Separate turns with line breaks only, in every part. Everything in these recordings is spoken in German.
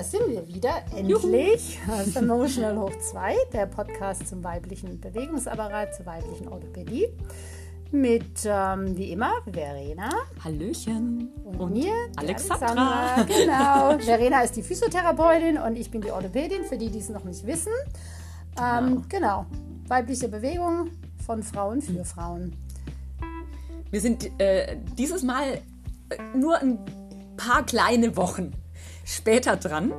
da sind wir wieder, endlich. Das ist Emotional Hoch 2, der Podcast zum weiblichen Bewegungsapparat, zur weiblichen Orthopädie. Mit, ähm, wie immer, Verena.
Hallöchen.
Und, und mir,
Alexandra.
Alexandra. Genau. Verena ist die Physiotherapeutin und ich bin die Orthopädin, für die, die es noch nicht wissen. Ähm, genau. genau. Weibliche Bewegung von Frauen für Frauen.
Wir sind äh, dieses Mal äh, nur ein paar kleine Wochen später dran.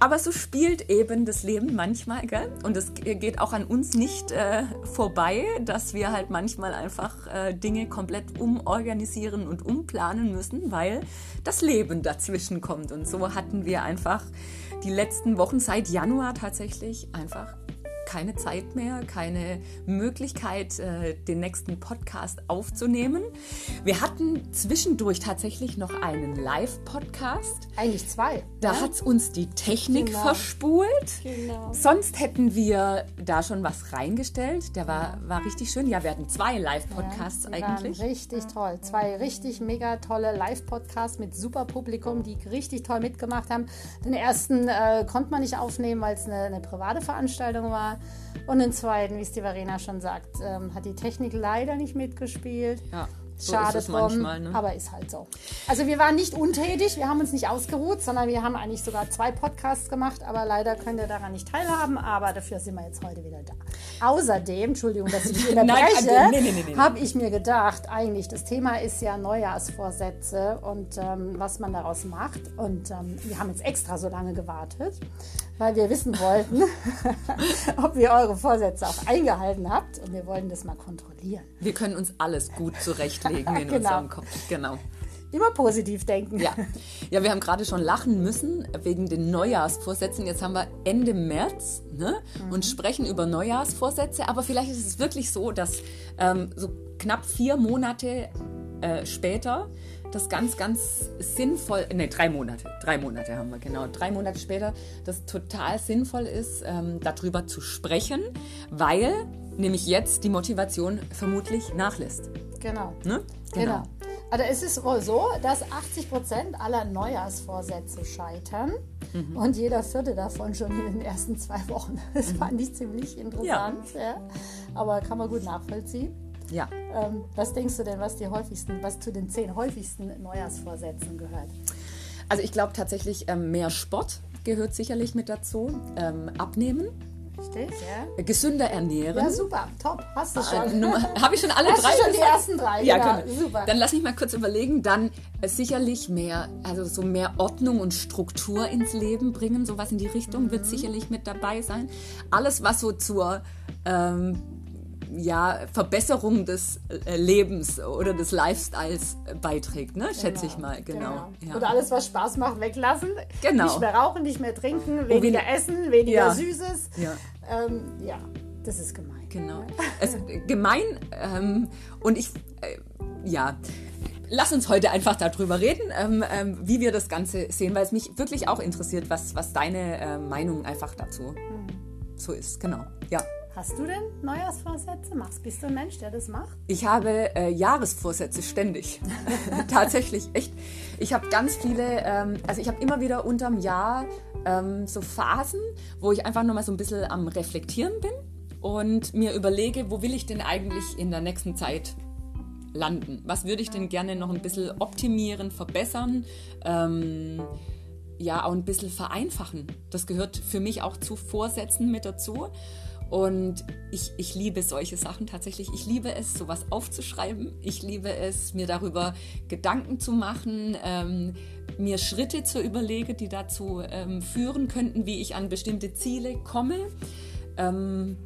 Aber so spielt eben das Leben manchmal, gell? Und es geht auch an uns nicht äh, vorbei, dass wir halt manchmal einfach äh, Dinge komplett umorganisieren und umplanen müssen, weil das Leben dazwischen kommt. Und so hatten wir einfach die letzten Wochen seit Januar tatsächlich einfach keine Zeit mehr, keine Möglichkeit, äh, den nächsten Podcast aufzunehmen. Wir hatten zwischendurch tatsächlich noch einen Live-Podcast.
Eigentlich zwei.
Da ja? hat uns die Technik genau. verspult. Genau. Sonst hätten wir da schon was reingestellt. Der war, war richtig schön. Ja, wir hatten zwei Live-Podcasts ja, eigentlich.
richtig toll. Zwei richtig mega tolle Live-Podcasts mit super Publikum, die richtig toll mitgemacht haben. Den ersten äh, konnte man nicht aufnehmen, weil es eine, eine private Veranstaltung war. Und den zweiten, wie es die Verena schon sagt, ähm, hat die Technik leider nicht mitgespielt. Ja. So Schade drum, manchmal, ne? aber ist halt so. Also wir waren nicht untätig, wir haben uns nicht ausgeruht, sondern wir haben eigentlich sogar zwei Podcasts gemacht, aber leider könnt ihr daran nicht teilhaben, aber dafür sind wir jetzt heute wieder da. Außerdem, Entschuldigung, dass ich dich unterbreche, nee, nee, nee, habe ich mir gedacht, eigentlich das Thema ist ja Neujahrsvorsätze und ähm, was man daraus macht und ähm, wir haben jetzt extra so lange gewartet, weil wir wissen wollten, ob ihr eure Vorsätze auch eingehalten habt und wir wollen das mal kontrollieren.
Wir können uns alles gut zurechtlegen in genau. unserem Kopf. Genau.
Immer positiv denken.
Ja. ja, wir haben gerade schon lachen müssen wegen den Neujahrsvorsätzen. Jetzt haben wir Ende März ne? Mhm. und sprechen über Neujahrsvorsätze. Aber vielleicht ist es wirklich so, dass ähm, so knapp vier Monate äh, später das ganz, ganz sinnvoll, ne, drei Monate, drei Monate haben wir, genau, drei Monate später, das total sinnvoll ist, ähm, darüber zu sprechen, weil nämlich jetzt die Motivation vermutlich nachlässt.
Genau. Ne? genau. genau. Also es ist wohl so, dass 80 Prozent aller Neujahrsvorsätze scheitern mhm. und jeder vierte davon schon in den ersten zwei Wochen. Das fand ich ziemlich interessant, ja. ja. aber kann man gut nachvollziehen.
Ja.
Ähm, was denkst du denn, was die häufigsten, was zu den zehn häufigsten Neujahrsvorsätzen gehört?
Also ich glaube tatsächlich, ähm, mehr Sport gehört sicherlich mit dazu. Ähm, abnehmen.
Richtig, ja.
Gesünder ernähren.
Ja, super, top. Hast du schon.
Äh, Habe ich schon alle
Hast
drei?
Du schon die ersten drei,
ja, genau. super. Dann lass mich mal kurz überlegen. Dann äh, sicherlich mehr, also so mehr Ordnung und Struktur ins Leben bringen. Sowas in die Richtung mhm. wird sicherlich mit dabei sein. Alles, was so zur ähm, ja, Verbesserung des äh, Lebens oder des Lifestyles beiträgt, ne? schätze genau, ich mal. Genau. genau.
Ja. Oder alles, was Spaß macht, weglassen. Genau. Nicht mehr rauchen, nicht mehr trinken, oh, weniger oh, essen, weniger ja. Süßes. Ja. Ähm, ja, das ist gemein.
Genau. Es, gemein ähm, und ich, äh, ja. Lass uns heute einfach darüber reden, ähm, ähm, wie wir das Ganze sehen, weil es mich wirklich auch interessiert, was, was deine äh, Meinung einfach dazu mhm. so ist. Genau, ja.
Hast du denn Neujahrsvorsätze? Machst, bist du ein Mensch, der das macht?
Ich habe äh, Jahresvorsätze ständig. Tatsächlich, echt. Ich habe ganz viele, ähm, also ich habe immer wieder unterm Jahr ähm, so Phasen, wo ich einfach nochmal so ein bisschen am Reflektieren bin und mir überlege, wo will ich denn eigentlich in der nächsten Zeit landen? Was würde ich denn gerne noch ein bisschen optimieren, verbessern? Ähm, ja, auch ein bisschen vereinfachen. Das gehört für mich auch zu Vorsätzen mit dazu. Und ich, ich liebe solche Sachen tatsächlich. Ich liebe es, sowas aufzuschreiben. Ich liebe es, mir darüber Gedanken zu machen, ähm, mir Schritte zu überlegen, die dazu ähm, führen könnten, wie ich an bestimmte Ziele komme. Ähm,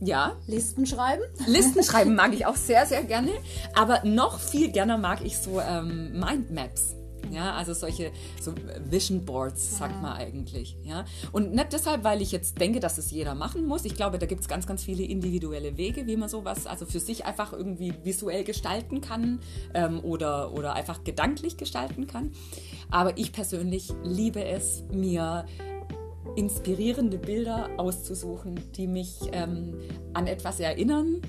ja.
Listen schreiben?
Listen schreiben mag ich auch sehr, sehr gerne. Aber noch viel gerne mag ich so ähm, Mindmaps. Ja, also solche so Vision Boards, sagt man eigentlich. Ja? Und nicht deshalb, weil ich jetzt denke, dass es jeder machen muss. Ich glaube, da gibt es ganz, ganz viele individuelle Wege, wie man sowas also für sich einfach irgendwie visuell gestalten kann ähm, oder, oder einfach gedanklich gestalten kann. Aber ich persönlich liebe es, mir inspirierende Bilder auszusuchen, die mich ähm, an etwas erinnern,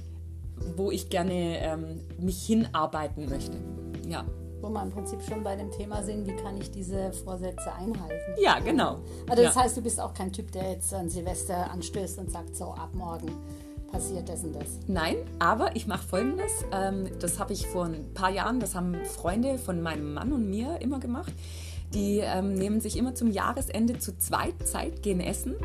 wo ich gerne ähm, mich hinarbeiten möchte. Ja.
Wo wir im Prinzip schon bei dem Thema sind, wie kann ich diese Vorsätze einhalten.
Ja, genau.
Also das
ja.
heißt, du bist auch kein Typ, der jetzt an Silvester anstößt und sagt, so ab morgen passiert das und das.
Nein, aber ich mache Folgendes. Ähm, das habe ich vor ein paar Jahren, das haben Freunde von meinem Mann und mir immer gemacht. Die ähm, nehmen sich immer zum Jahresende zu zweit Zeit, gehen essen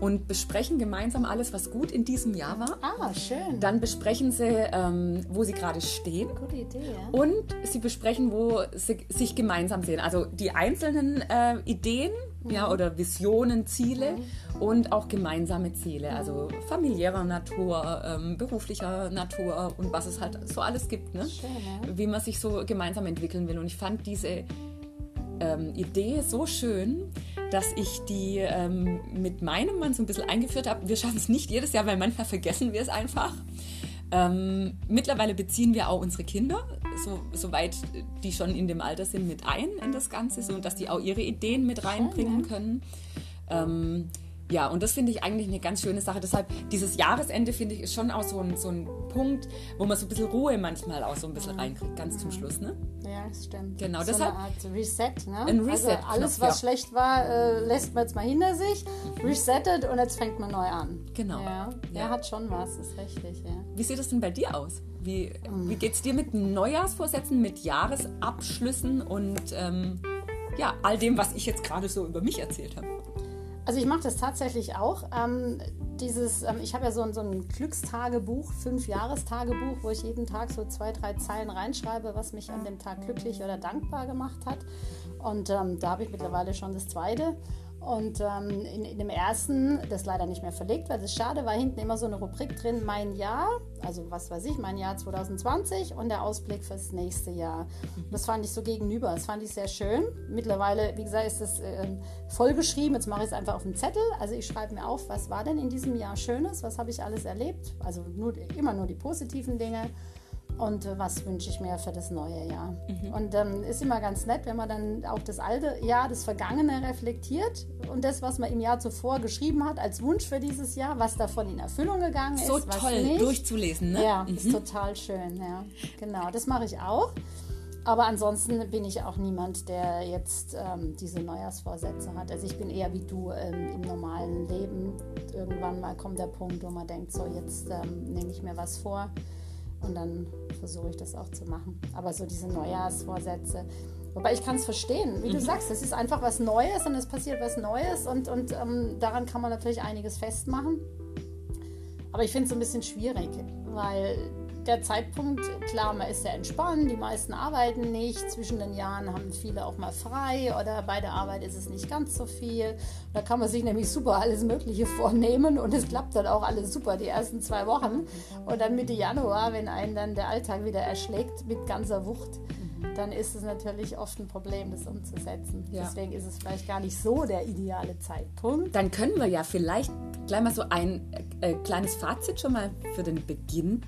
und besprechen gemeinsam alles, was gut in diesem Jahr war.
Ah, schön.
Dann besprechen sie, ähm, wo sie gerade stehen.
Gute Idee, ja.
Und sie besprechen, wo sie sich gemeinsam sehen. Also die einzelnen äh, Ideen
Mhm.
ja, oder Visionen, Ziele und auch gemeinsame Ziele. Also familiärer Natur, ähm, beruflicher Natur und was es halt so alles gibt. Ne?
Schön, ja.
Wie man sich so gemeinsam entwickeln will. Und ich fand diese ähm, Idee so schön, dass ich die ähm, mit meinem Mann so ein bisschen eingeführt habe. Wir schaffen es nicht jedes Jahr, weil manchmal vergessen wir es einfach. Ähm, mittlerweile beziehen wir auch unsere Kinder, so, soweit die schon in dem Alter sind, mit ein in das Ganze, so dass die auch ihre Ideen mit reinbringen können. Ähm, ja, und das finde ich eigentlich eine ganz schöne Sache. Deshalb, dieses Jahresende, finde ich, ist schon auch so ein, so ein Punkt, wo man so ein bisschen Ruhe manchmal auch so ein bisschen reinkriegt, ganz zum Schluss. Ne?
Ja, das stimmt.
Genau,
so
deshalb-
eine Art Reset, ne?
Ein
also
Reset-Knopf,
alles, was
ja.
schlecht war, äh, lässt man jetzt mal hinter sich, resettet und jetzt fängt man neu an.
Genau.
Ja,
Ja.
ja. hat schon was, ist richtig, ja.
Wie sieht es denn bei dir aus? Wie, wie geht es dir mit Neujahrsvorsätzen, mit Jahresabschlüssen und ähm, ja, all dem, was ich jetzt gerade so über mich erzählt habe?
Also ich mache das tatsächlich auch. Ähm, dieses, ähm, ich habe ja so ein, so ein Glückstagebuch, fünf Jahrestagebuch, wo ich jeden Tag so zwei, drei Zeilen reinschreibe, was mich an dem Tag glücklich oder dankbar gemacht hat. Und ähm, da habe ich mittlerweile schon das zweite. Und ähm, in, in dem ersten, das leider nicht mehr verlegt, weil das ist schade, war hinten immer so eine Rubrik drin, mein Jahr, also was weiß ich, mein Jahr 2020 und der Ausblick fürs nächste Jahr. Das fand ich so gegenüber, das fand ich sehr schön. Mittlerweile, wie gesagt, ist das äh, vollgeschrieben, jetzt mache ich es einfach auf dem Zettel. Also ich schreibe mir auf, was war denn in diesem Jahr Schönes, was habe ich alles erlebt, also nur, immer nur die positiven Dinge und äh, was wünsche ich mir für das neue Jahr. Und ähm, ist immer ganz nett, wenn man dann auch das alte Jahr, das Vergangene reflektiert und das, was man im Jahr zuvor geschrieben hat als Wunsch für dieses Jahr, was davon in Erfüllung gegangen
So
ist, was
toll
nicht.
durchzulesen, ne?
Ja, ist total schön, ja. Genau, das mache ich auch. Aber ansonsten bin ich auch niemand, der jetzt ähm, diese Neujahrsvorsätze hat. Also ich bin eher wie du ähm, im normalen Leben. Irgendwann mal kommt der Punkt, wo man denkt, so jetzt ähm, nehme ich mir was vor und dann versuche ich das auch zu machen. Aber so diese Neujahrsvorsätze, wobei ich kann es verstehen, wie du sagst, es ist einfach was Neues und es passiert was Neues und, und ähm, daran kann man natürlich einiges festmachen. Aber ich finde es so ein bisschen schwierig, weil der Zeitpunkt, klar, man ist sehr entspannt, die meisten arbeiten nicht, zwischen den Jahren haben viele auch mal frei oder bei der Arbeit ist es nicht ganz so viel. Da kann man sich nämlich super alles Mögliche vornehmen und es klappt dann auch alles super die ersten zwei Wochen. Und dann Mitte Januar, wenn einen dann der Alltag wieder erschlägt mit ganzer Wucht, dann ist es natürlich oft ein Problem, das umzusetzen.
Ja.
Deswegen ist es vielleicht gar nicht so der ideale Zeitpunkt.
Dann können wir ja vielleicht gleich mal so ein äh, kleines Fazit schon mal für den Beginn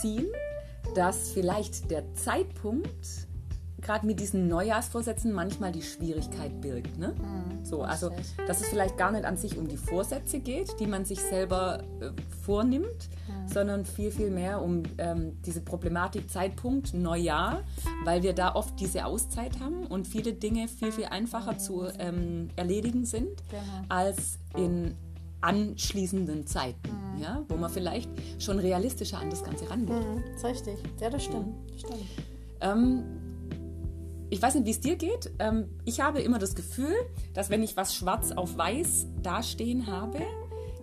ziehen, dass vielleicht der Zeitpunkt gerade mit diesen Neujahrsvorsätzen manchmal die Schwierigkeit birgt. Ne? so, also, dass es vielleicht gar nicht an sich um die Vorsätze geht, die man sich selber äh, vornimmt, sondern viel, viel mehr um ähm, diese Problematik Zeitpunkt Neujahr, weil wir da oft diese Auszeit haben und viele Dinge viel, viel einfacher zu ähm, erledigen sind
Genau.
als in anschließenden Zeiten,
Mhm.
ja, wo man vielleicht schon realistischer an das Ganze rangeht.
Mhm, das ist richtig. Ja, das stimmt. Das stimmt.
Ähm, ich weiß nicht, wie es dir geht. Ähm, ich habe immer das Gefühl, dass wenn ich was schwarz auf weiß dastehen habe,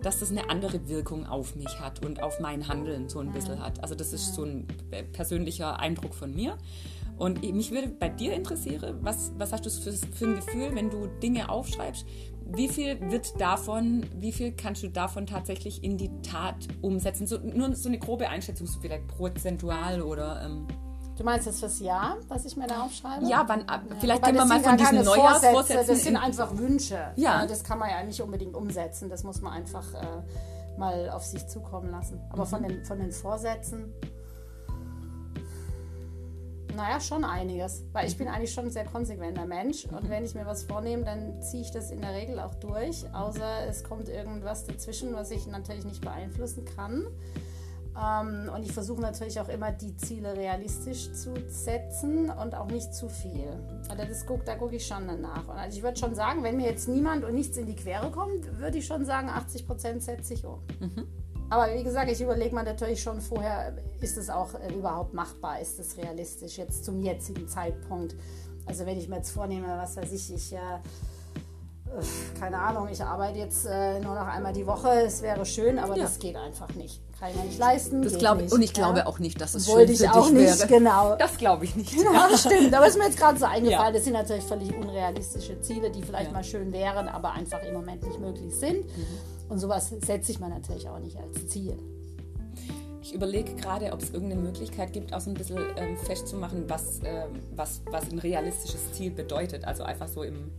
dass das eine andere Wirkung auf mich hat und auf mein Handeln so ein bisschen hat. Also das ist so ein persönlicher Eindruck von mir. Und mich würde bei dir interessieren, was, was hast du für, für ein Gefühl, wenn du Dinge aufschreibst? Wie viel wird davon, wie viel kannst du davon tatsächlich in die Tat umsetzen? So, nur so eine grobe Einschätzung, so vielleicht prozentual oder... Ähm,
Du meinst das fürs Jahr, was ich mir da aufschreibe?
ja, wann, ab- vielleicht können wir mal von diesen Neujahrsvorsätzen...
Das sind
in-
einfach Wünsche.
Ja.
Das kann man ja nicht unbedingt umsetzen. Das muss man einfach äh, mal auf sich zukommen lassen. Aber
Mhm.
von, den, von den Vorsätzen, naja, schon einiges. Weil ich bin eigentlich schon ein sehr konsequenter Mensch. Und wenn ich mir was vornehme, dann ziehe ich das in der Regel auch durch. Außer es kommt irgendwas dazwischen, was ich natürlich nicht beeinflussen kann. Ähm, und ich versuche natürlich auch immer, die Ziele realistisch zu setzen und auch nicht zu viel. Also das guck, da gucke ich schon nach. Und also ich würde schon sagen, wenn mir jetzt niemand und nichts in die Quere kommt, würde ich schon sagen, 80 Prozent setze ich um. Mhm. Aber wie gesagt, ich überlege mir natürlich schon vorher, ist es auch äh, überhaupt machbar, ist es realistisch jetzt zum jetzigen Zeitpunkt. Also wenn ich mir jetzt vornehme, was weiß ich, ich... Äh, keine Ahnung, ich arbeite jetzt äh, nur noch einmal die Woche, es wäre schön, aber ja. das geht einfach nicht. Kann ich mir nicht leisten.
Das glaube ich. Und ich ja. glaube auch nicht, dass es
Wollte
schön
ich auch nicht, wäre. genau.
Das glaube ich nicht.
Ja, stimmt. Aber ist mir jetzt gerade so eingefallen. Das sind natürlich völlig unrealistische Ziele, die vielleicht mal schön wären, aber einfach im Moment nicht möglich sind. Mhm. Und sowas setze ich mir natürlich auch nicht als Ziel.
Ich überlege gerade, ob es irgendeine Möglichkeit gibt, auch so ein bisschen ähm, festzumachen, was, ähm, was, was ein realistisches Ziel bedeutet. Also einfach so im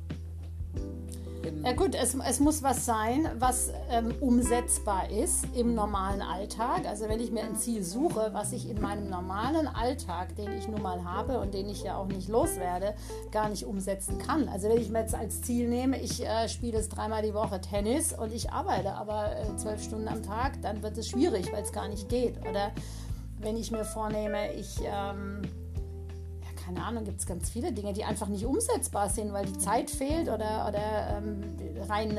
ja gut, es, es muss was sein, was ähm, umsetzbar ist im normalen Alltag. Also wenn ich mir ein Ziel suche, was ich in meinem normalen Alltag, den ich nun mal habe und den ich ja auch nicht loswerde, gar nicht umsetzen kann. Also wenn ich mir jetzt als Ziel nehme, ich äh, spiele es dreimal die Woche Tennis und ich arbeite aber äh, zwölf Stunden am Tag, dann wird es schwierig, weil es gar nicht geht. Oder wenn ich mir vornehme, ich... Ähm, keine Ahnung, gibt es ganz viele Dinge, die einfach nicht umsetzbar sind, weil die Zeit fehlt oder, oder ähm, rein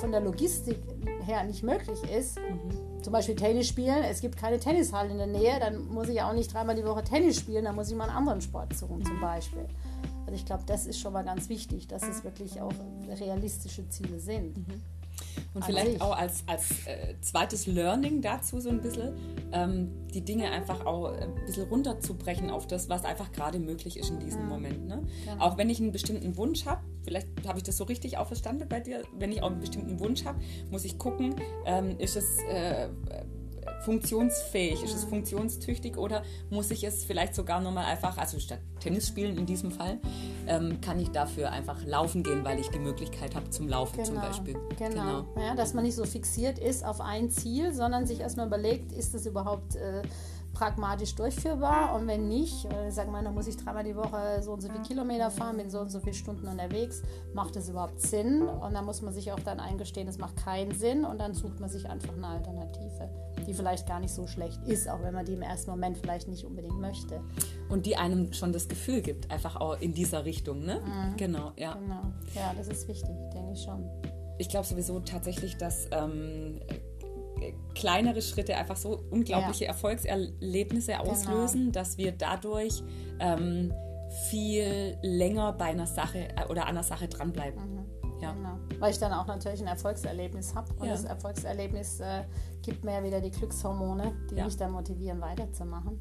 von der Logistik her nicht möglich ist. Mhm. Zum Beispiel Tennis spielen, es gibt keine Tennishalle in der Nähe, dann muss ich auch nicht dreimal die Woche Tennis spielen, dann muss ich mal einen anderen Sport suchen zum Beispiel. Also ich glaube, das ist schon mal ganz wichtig, dass es wirklich auch realistische Ziele sind. Mhm.
Und vielleicht ich. auch als, als äh, zweites Learning dazu so ein bisschen, ähm, die Dinge einfach auch ein bisschen runterzubrechen auf das, was einfach gerade möglich ist in diesem ja. Moment. Ne? Genau. Auch wenn ich einen bestimmten Wunsch habe, vielleicht habe ich das so richtig auch verstanden bei dir, wenn ich auch einen bestimmten Wunsch habe, muss ich gucken, ähm, ist es... Äh, funktionsfähig? Ist es funktionstüchtig oder muss ich es vielleicht sogar nochmal einfach, also statt Tennis spielen in diesem Fall, ähm, kann ich dafür einfach laufen gehen, weil ich die Möglichkeit habe zum Laufen genau, zum Beispiel.
Genau, genau. Ja, dass man nicht so fixiert ist auf ein Ziel, sondern sich erstmal überlegt, ist das überhaupt... Äh, pragmatisch durchführbar und wenn nicht, äh, sagen wir, dann muss ich dreimal die Woche so und so viele Kilometer fahren, bin so und so viele Stunden unterwegs, macht das überhaupt Sinn? Und dann muss man sich auch dann eingestehen, es macht keinen Sinn und dann sucht man sich einfach eine Alternative, die vielleicht gar nicht so schlecht ist, auch wenn man die im ersten Moment vielleicht nicht unbedingt möchte.
Und die einem schon das Gefühl gibt, einfach auch in dieser Richtung, ne? Mhm. Genau, ja.
Genau. Ja, das ist wichtig, denke ich schon.
Ich glaube sowieso tatsächlich, dass ähm, kleinere Schritte einfach so unglaubliche ja. Erfolgserlebnisse genau. auslösen, genau. dass wir dadurch ähm, viel länger bei einer Sache äh, oder einer Sache dranbleiben. Mhm.
Ja. Genau. Weil ich dann auch natürlich ein Erfolgserlebnis habe und ja. das Erfolgserlebnis äh, gibt mir ja wieder die Glückshormone, die ja. mich dann motivieren, weiterzumachen.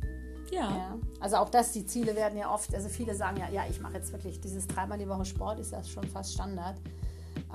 Ja. ja. Also auch das, die Ziele werden ja oft, also viele sagen ja, ja, ich mache jetzt wirklich dieses dreimal die Woche Sport, ist ja schon fast Standard.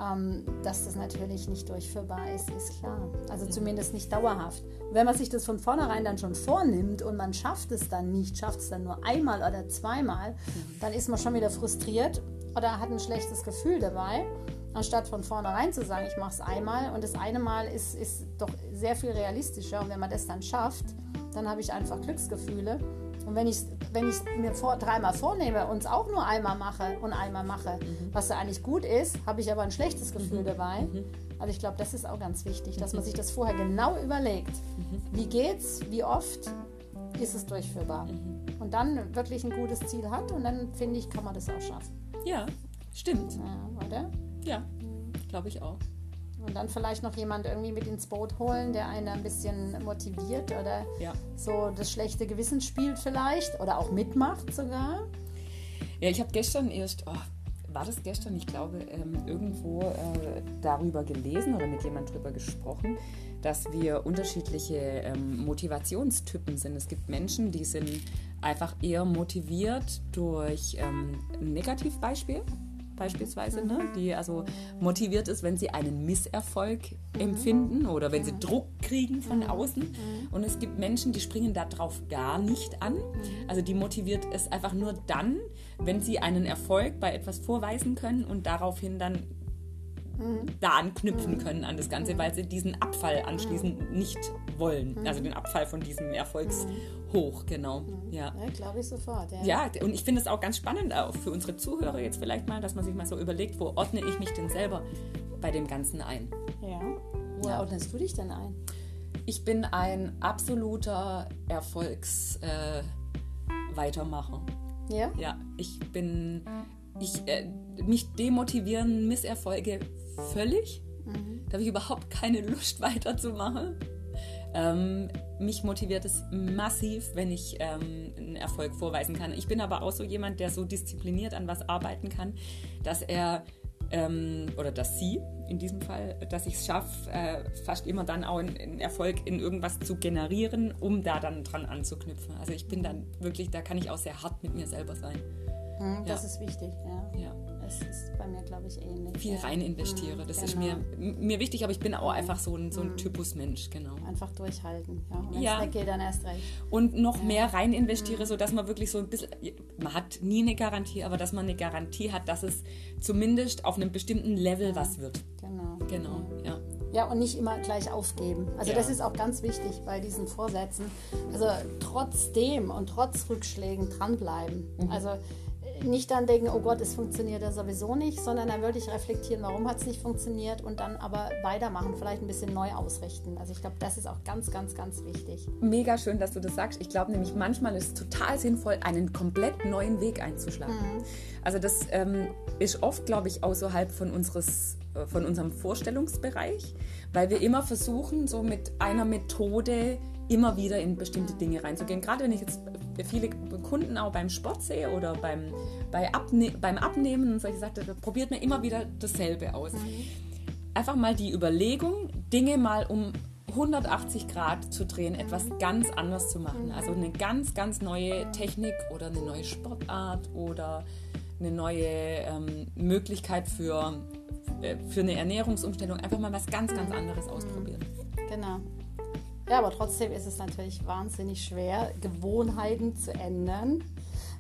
Ähm, dass das natürlich nicht durchführbar ist, ist klar. Also zumindest nicht dauerhaft. Und wenn man sich das von vornherein dann schon vornimmt und man schafft es dann nicht, schafft es dann nur einmal oder zweimal, dann ist man schon wieder frustriert oder hat ein schlechtes Gefühl dabei, anstatt von vornherein zu sagen, ich mache es einmal und das eine Mal ist, ist doch sehr viel realistischer und wenn man das dann schafft, dann habe ich einfach Glücksgefühle und wenn ich es wenn mir vor, dreimal vornehme und es auch nur einmal mache und einmal mache, mhm. was da eigentlich gut ist, habe ich aber ein schlechtes Gefühl mhm. dabei. Mhm. Also ich glaube, das ist auch ganz wichtig, dass man mhm. sich das vorher genau überlegt. Mhm. Wie geht's? Wie oft ist es durchführbar? Und dann wirklich ein gutes Ziel hat und dann finde ich, kann man das auch schaffen.
Ja, stimmt.
Ja, oder?
Ja, glaube ich auch.
Und dann vielleicht noch jemand irgendwie mit ins Boot holen, der einen ein bisschen motiviert oder ja. so das schlechte Gewissen spielt vielleicht oder auch mitmacht sogar.
Ja, ich habe gestern erst, oh, war das gestern, ich glaube, ähm, irgendwo äh, darüber gelesen oder mit jemand darüber gesprochen, dass wir unterschiedliche ähm, Motivationstypen sind. Es gibt Menschen, die sind einfach eher motiviert durch ähm, ein Negativbeispiel beispielsweise, ne? die also motiviert ist, wenn sie einen Misserfolg empfinden oder wenn sie Druck kriegen von außen. Und es gibt Menschen, die springen darauf gar nicht an. Also die motiviert es einfach nur dann, wenn sie einen Erfolg bei etwas vorweisen können und daraufhin dann mhm. da anknüpfen können an das Ganze, weil sie diesen Abfall anschließend nicht wollen. Also den Abfall von diesem Erfolgshoch, genau. Ja,
ja glaube ich sofort. Ja,
ja und ich finde es auch ganz spannend, auch für unsere Zuhörer jetzt vielleicht mal, dass man sich mal so überlegt, wo ordne ich mich denn selber bei dem Ganzen ein?
Ja. Wo ja. ordnest du dich denn ein?
Ich bin ein absoluter Erfolgsweitermacher. Äh, ja? Ja, ich bin, ich, äh, mich demotivieren Misserfolge völlig. Mhm. Da habe ich überhaupt keine Lust weiterzumachen. Ähm, mich motiviert es massiv, wenn ich ähm, einen Erfolg vorweisen kann. Ich bin aber auch so jemand, der so diszipliniert an was arbeiten kann, dass er ähm, oder dass sie in diesem Fall, dass ich es schaffe, äh, fast immer dann auch einen Erfolg in irgendwas zu generieren, um da dann dran anzuknüpfen. Also ich bin dann wirklich, da kann ich auch sehr hart mit mir selber sein.
Mhm, das ja. ist wichtig, ja. ja. Das ist bei mir, glaube ich, ähnlich.
Viel rein investiere. Mhm, das genau. ist mir, mir wichtig, aber ich bin auch einfach so ein, so ein mhm. Typus Mensch, genau.
Einfach durchhalten, ja. Und wenn ja. es weggeht, dann erst recht.
Und noch ja. mehr rein investiere, mhm. sodass man wirklich so ein bisschen, man hat nie eine Garantie, aber dass man eine Garantie hat, dass es zumindest auf einem bestimmten Level was wird.
Genau.
Genau, ja.
Ja, und nicht immer gleich aufgeben. Also ja. das ist auch ganz wichtig bei diesen Vorsätzen. Also trotzdem und trotz Rückschlägen dranbleiben. Mhm. Also nicht dann denken, oh Gott, es funktioniert ja sowieso nicht, sondern dann würde ich reflektieren, warum hat es nicht funktioniert und dann aber weitermachen, vielleicht ein bisschen neu ausrichten. Also ich glaube, das ist auch ganz, ganz, ganz wichtig.
Mega schön, dass du das sagst. Ich glaube nämlich, manchmal ist es total sinnvoll, einen komplett neuen Weg einzuschlagen. Mhm. Also das ähm, ist oft, glaube ich, außerhalb von, unseres, äh, von unserem Vorstellungsbereich, weil wir immer versuchen, so mit einer Methode immer wieder in bestimmte Dinge reinzugehen. Gerade wenn ich jetzt viele Kunden auch beim Sport sehe oder beim, bei Abne beim Abnehmen und solche Sachen, probiert man immer wieder dasselbe aus. Mhm. Einfach mal die Überlegung, Dinge mal um 180 Grad zu drehen, etwas ganz anders zu machen. Also eine ganz, ganz neue Technik oder eine neue Sportart oder eine neue ähm, Möglichkeit für, äh, für eine Ernährungsumstellung. Einfach mal was ganz, ganz anderes ausprobieren.
Genau. Ja, aber trotzdem ist es natürlich wahnsinnig schwer, Gewohnheiten zu ändern.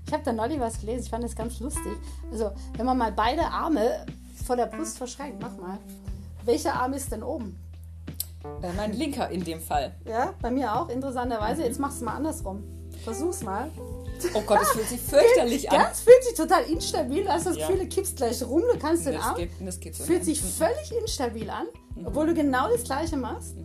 Ich habe da neulich was gelesen, ich fand das ganz lustig. Also, wenn man mal beide Arme vor der Brust verschränkt, mach mal. Welcher Arm ist denn oben?
Äh, mein linker in dem Fall.
Ja, bei mir auch, interessanterweise. Jetzt machst du mal andersrum. Versuch's mal.
Oh Gott, das fühlt sich fürchterlich an.
Ja, es fühlt sich total instabil. Du hast das Gefühl, ja. du kippst gleich rum, du kannst den
das
Arm.
Geht, das geht so
fühlt sich völlig instabil an, obwohl du genau das Gleiche machst.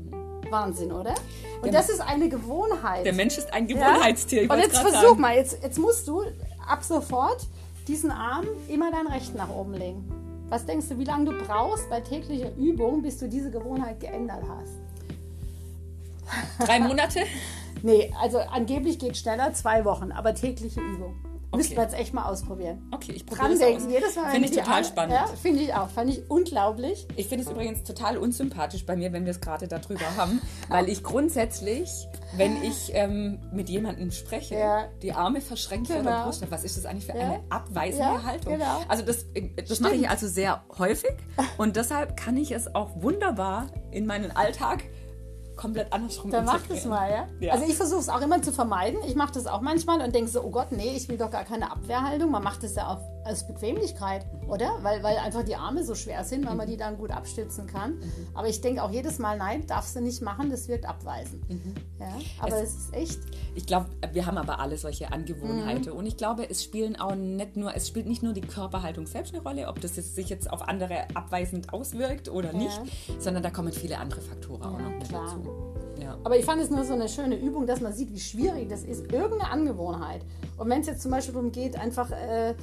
Wahnsinn, oder? Und genau. das ist eine Gewohnheit.
Der Mensch ist ein Gewohnheitstier.
Ja? Und jetzt versuch sagen. mal, jetzt, jetzt musst du ab sofort diesen Arm immer deinen rechten nach oben legen. Was denkst du, wie lange du brauchst bei täglicher Übung, bis du diese Gewohnheit geändert hast?
Drei Monate?
nee, also angeblich geht schneller, zwei Wochen, aber tägliche Übung. Okay. Müssten wir jetzt echt mal ausprobieren.
Okay, ich probiere es aus.
Jedes Mal,
finde ich total an, spannend. Ja,
finde ich auch. Fand ich unglaublich.
Ich finde es übrigens total unsympathisch bei mir, wenn wir es gerade darüber haben, weil ich grundsätzlich, wenn ich ähm, mit jemandem spreche, ja. die Arme verschränkt genau. vor der genau. Brust. Was ist das eigentlich für ja. eine abweisende Haltung? Genau. Also das, äh, das mache ich also sehr häufig und deshalb kann ich es auch wunderbar in meinen Alltag komplett andersrum
Dann mach das mal, ja? ja. Also ich versuche es auch immer zu vermeiden. Ich mache das auch manchmal und denke so, oh Gott, nee, ich will doch gar keine Abwehrhaltung. Man macht das ja auch aus Bequemlichkeit, oder? Weil, weil einfach die Arme so schwer sind, weil man die dann gut abstützen kann. Mhm. Aber ich denke auch jedes Mal, nein, darfst du nicht machen, das wirkt abweisend. Mhm. Ja, aber es, es, ist echt.
Ich glaube, wir haben aber alle solche Angewohnheiten. Mhm. Und ich glaube, es spielen auch nicht nur, es spielt nicht nur die Körperhaltung selbst eine Rolle, ob das jetzt, sich jetzt auf andere abweisend auswirkt oder nicht, ja. sondern da kommen viele andere Faktoren auch noch mit klar. dazu.
Ja. Aber ich fand es nur so eine schöne Übung, dass man sieht, wie schwierig das ist, irgendeine Angewohnheit. Und wenn es jetzt zum Beispiel darum geht, einfach äh,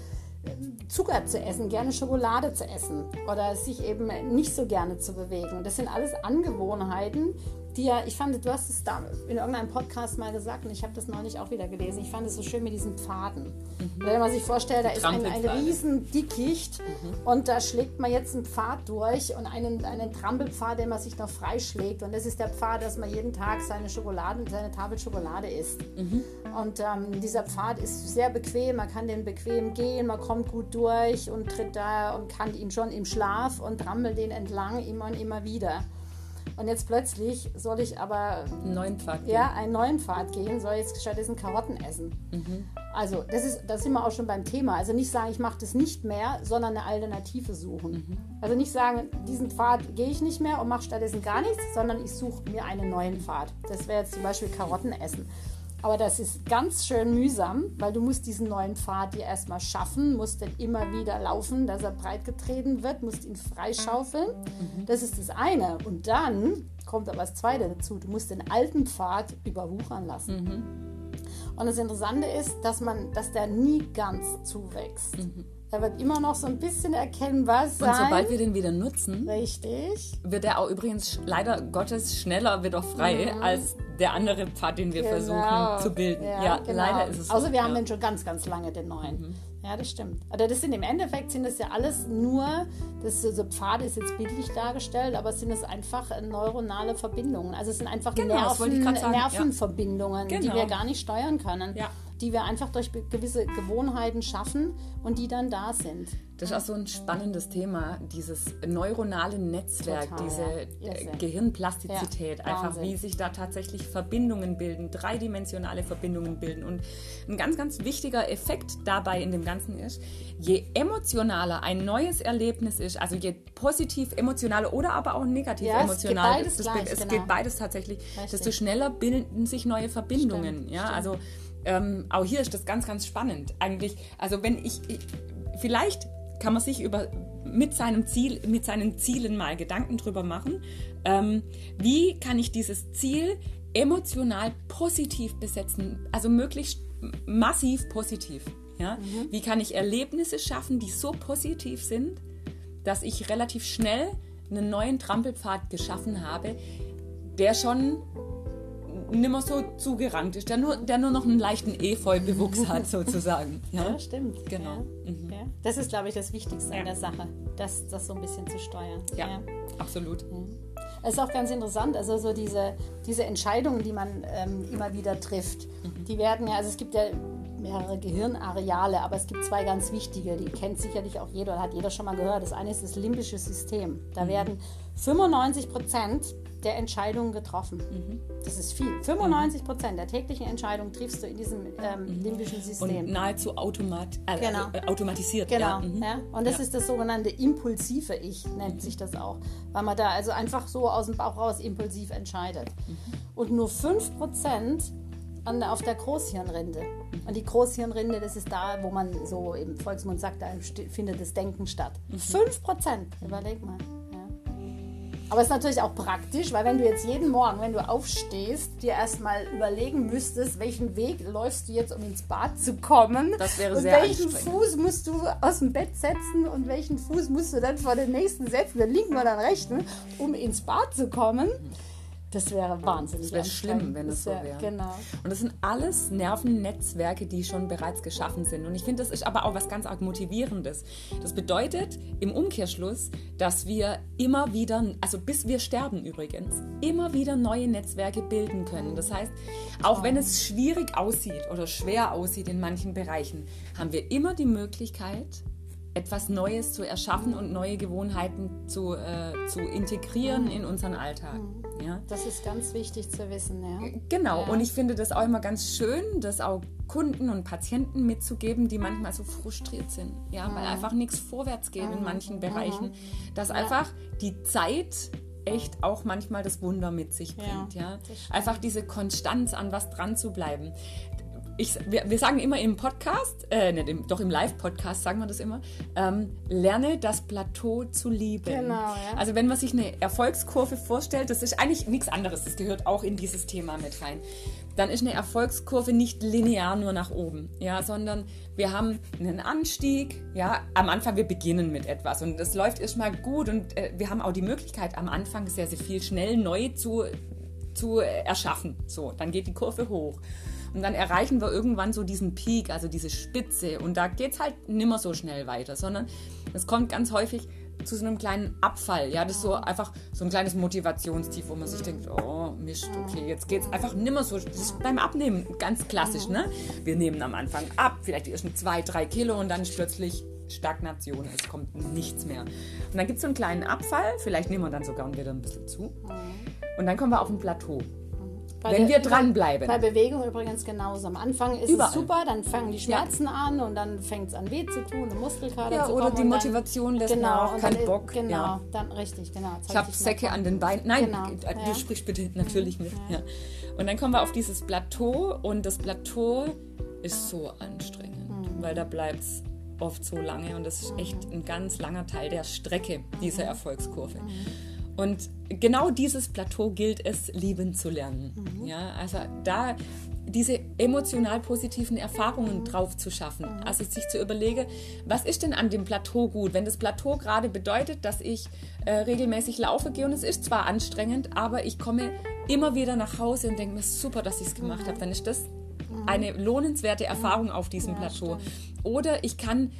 Zucker zu essen, gerne Schokolade zu essen oder sich eben nicht so gerne zu bewegen. Das sind alles Angewohnheiten, ja, ich fand, du hast es da in irgendeinem Podcast mal gesagt und ich habe das neulich auch wieder gelesen. Ich fand es so schön mit diesen Pfaden. Mhm. Wenn man sich vorstellt, da ist ein, ein riesen Dickicht mhm. und da schlägt man jetzt einen Pfad durch und einen, einen Trampelpfad, den man sich noch freischlägt. Und das ist der Pfad, dass man jeden Tag seine Schokolade, seine Tafel Schokolade isst. Mhm. Und ähm, dieser Pfad ist sehr bequem, man kann den bequem gehen, man kommt gut durch und tritt da und kann ihn schon im Schlaf und trampelt den entlang immer und immer wieder. Und jetzt plötzlich soll ich aber
einen neuen Pfad
gehen. Ja, einen neuen Pfad gehen, soll jetzt stattdessen Karotten essen. Mhm. Also, das ist, da sind wir auch schon beim Thema. Also nicht sagen, ich mache das nicht mehr, sondern eine Alternative suchen. Mhm. Also nicht sagen, diesen Pfad gehe ich nicht mehr und mache stattdessen gar nichts, sondern ich suche mir einen neuen Pfad. Das wäre jetzt zum Beispiel Karotten essen. Aber das ist ganz schön mühsam, weil du musst diesen neuen Pfad dir erstmal schaffen, musst dann immer wieder laufen, dass er breit getreten wird, musst ihn freischaufeln. Mhm. Das ist das eine. Und dann kommt aber das zweite dazu. Du musst den alten Pfad überwuchern lassen. Mhm. Und das Interessante ist, dass man, dass der nie ganz zuwächst. Mhm. Er wird immer noch so ein bisschen erkennbar sein.
Und sobald wir den wieder nutzen,
Richtig.
wird er auch übrigens leider Gottes schneller wieder frei mhm. als der andere Pfad, den wir genau. versuchen zu bilden. Ja, ja genau. leider ist es
so. Außer wir ja. haben den schon ganz, ganz lange, den neuen. Mhm. Ja, das stimmt. Aber das sind im Endeffekt sind das ja alles nur, das so Pfade ist jetzt bildlich dargestellt, aber sind es einfach neuronale Verbindungen. Also es sind einfach genau, Nerven, Nervenverbindungen, ja. genau. die wir gar nicht steuern können. Ja die wir einfach durch gewisse Gewohnheiten schaffen und die dann da sind.
Das ist auch so ein spannendes Thema, dieses neuronale Netzwerk, Total, diese ja. Äh, Gehirnplastizität, ja, einfach wie sich da tatsächlich Verbindungen bilden, dreidimensionale Verbindungen bilden. Und ein ganz, ganz wichtiger Effekt dabei in dem Ganzen ist, je emotionaler ein neues Erlebnis ist, also je positiv emotionaler oder aber auch negativ ja, emotional, es, geht beides, das, gleich, es genau. geht beides tatsächlich, Richtig. desto schneller bilden sich neue Verbindungen. Stimmt, ja, stimmt. also ähm, auch hier ist das ganz, ganz spannend. Eigentlich, also wenn ich, ich vielleicht kann man sich über, mit, seinem Ziel, mit seinen Zielen mal Gedanken drüber machen. Ähm, wie kann ich dieses Ziel emotional positiv besetzen? Also möglichst massiv positiv. Ja? Mhm. Wie kann ich Erlebnisse schaffen, die so positiv sind, dass ich relativ schnell einen neuen Trampelpfad geschaffen habe, der schon nimmer so zugerankt ist, der nur, der nur noch einen leichten Efeu-Bewuchs hat, sozusagen.
Ja, ja stimmt. Genau. Ja. Mhm. Ja. Das ist, glaube ich, das Wichtigste an der Sache, das, das so ein bisschen zu steuern.
Ja, absolut.
Es ist auch ganz interessant, also so diese, diese Entscheidungen, die man ähm, immer wieder trifft, mhm. die werden ja, also es gibt ja mehrere Gehirnareale, aber es gibt zwei ganz wichtige, die kennt sicherlich auch jeder, hat jeder schon mal gehört. Das eine ist das limbische System. Da mhm. werden 95 Prozent der Entscheidungen getroffen. Mhm. Das ist viel. 95 Prozent der täglichen Entscheidungen triffst du in diesem ähm, mhm. limbischen System.
Und nahezu automat äh, genau. äh, automatisiert.
Genau. Ja. Mhm. Ja. Und das ja. ist das sogenannte impulsive Ich, nennt sich das auch. Weil man da also einfach so aus dem Bauch raus impulsiv entscheidet. Mhm. Und nur 5 Prozent an, auf der Großhirnrinde. Und die Großhirnrinde, das ist da, wo man so im Volksmund sagt, da findet das Denken statt. 5 mhm. Prozent, überleg mal. Aber es ist natürlich auch praktisch, weil wenn du jetzt jeden Morgen, wenn du aufstehst, dir erstmal überlegen müsstest, welchen Weg läufst du jetzt, um ins Bad zu kommen.
Das wäre
und
sehr
welchen Fuß musst du aus dem Bett setzen und welchen Fuß musst du dann vor den nächsten setzen, den linken oder den rechten, um ins Bad zu kommen. Das wäre wahnsinnig.
Das wäre schlimm, wenn das, das wär, so wäre.
Genau.
Und das sind alles Nervennetzwerke, die schon bereits geschaffen sind. Und ich finde, das ist aber auch was ganz arg Motivierendes. Das bedeutet im Umkehrschluss, dass wir immer wieder, also bis wir sterben übrigens, immer wieder neue Netzwerke bilden können. Das heißt, auch wenn es schwierig aussieht oder schwer aussieht in manchen Bereichen, haben wir immer die Möglichkeit, etwas Neues zu erschaffen und neue Gewohnheiten zu, äh, zu integrieren in unseren Alltag.
Mhm. Ja? Das ist ganz wichtig zu wissen. Ja?
Genau, ja. und ich finde das auch immer ganz schön, das auch Kunden und Patienten mitzugeben, die manchmal so frustriert sind, ja, mhm. weil einfach nichts vorwärts geht in mhm. manchen Bereichen, mhm. dass einfach die Zeit echt auch manchmal das Wunder mit sich bringt. Ja, ja? Einfach diese Konstanz an was dran zu bleiben ich, wir, wir, sagen immer im Podcast, äh, nicht im, doch im Live-Podcast sagen wir das immer, ähm, lerne das Plateau zu lieben.
Genau, ja.
Also wenn man sich eine Erfolgskurve vorstellt, das ist eigentlich nichts anderes, das gehört auch in dieses Thema mit rein. Dann ist eine Erfolgskurve nicht linear nur nach oben, ja, sondern wir haben einen Anstieg, ja, am Anfang wir beginnen mit etwas und das läuft erstmal gut und äh, wir haben auch die Möglichkeit am Anfang sehr, sehr viel schnell neu zu, zu erschaffen. So, dann geht die Kurve hoch. Und dann erreichen wir irgendwann so diesen Peak, also diese Spitze. Und da geht es halt nimmer so schnell weiter, sondern es kommt ganz häufig zu so einem kleinen Abfall. Ja, das ist so einfach so ein kleines Motivationstief, wo man sich denkt, oh Mist, okay, jetzt geht es einfach nimmer so. Das ist beim Abnehmen ganz klassisch, ne? Wir nehmen am Anfang ab, vielleicht die ersten zwei, drei Kilo und dann ist plötzlich Stagnation, es kommt nichts mehr. Und dann gibt es so einen kleinen Abfall, vielleicht nehmen wir dann sogar wieder ein bisschen zu. Und dann kommen wir auf ein Plateau. Wenn wir dranbleiben.
Bei Bewegung übrigens genauso. Am Anfang ist
Überall.
es super, dann fangen die Schmerzen an und dann fängt es an weh zu tun, eine Muskelkater
Ja,
zu
oder die Motivation lässt
genau,
nach, kein
dann
Bock,
Genau,
ja.
dann richtig, genau.
Ich habe Säcke an den Beinen. Nein,
Genau,
du
ja.
sprichst bitte natürlich mit. Ja. Und dann kommen wir auf dieses Plateau und das Plateau ist so anstrengend,
Mhm.
weil da bleibt es oft so lange und das ist echt ein ganz langer Teil der Strecke dieser
Mhm.
Und genau dieses Plateau gilt es lieben zu lernen.
Mhm.
Ja, also da diese emotional positiven Erfahrungen drauf zu schaffen.
Mhm.
Also sich zu überlegen, was ist denn an dem Plateau gut? Wenn das Plateau gerade bedeutet, dass ich äh, regelmäßig laufe gehe und es ist zwar anstrengend, aber ich komme immer wieder nach Hause und denke mir, super, dass ich es gemacht
Mhm.
habe, dann ist das eine lohnenswerte Erfahrung auf diesem Plateau. Oder ich kann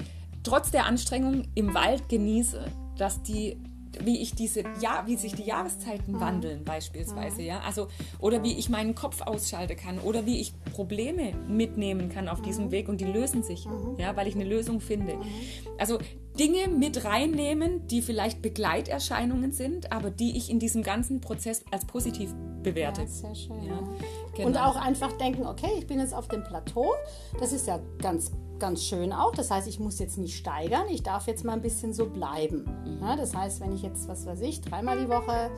trotz der Anstrengung im Wald genießen, dass die wie ich diese ja wie sich die Jahreszeiten wandeln beispielsweise ja also oder wie ich meinen Kopf ausschalten kann oder wie ich Probleme mitnehmen kann auf diesem Weg und die lösen sich ja weil ich eine Lösung finde also Dinge mit reinnehmen die vielleicht Begleiterscheinungen sind aber die ich in diesem ganzen Prozess als positiv bewerte
Ja, sehr schön.
ja. genau.
Und auch einfach denken, okay, ich bin jetzt auf dem Plateau. Das ist ja ganz, ganz schön auch. Das heißt, ich muss jetzt nicht steigern. Ich darf jetzt mal ein bisschen so bleiben.
Mhm.
Ja, das heißt, wenn ich jetzt, was weiß ich, dreimal die Woche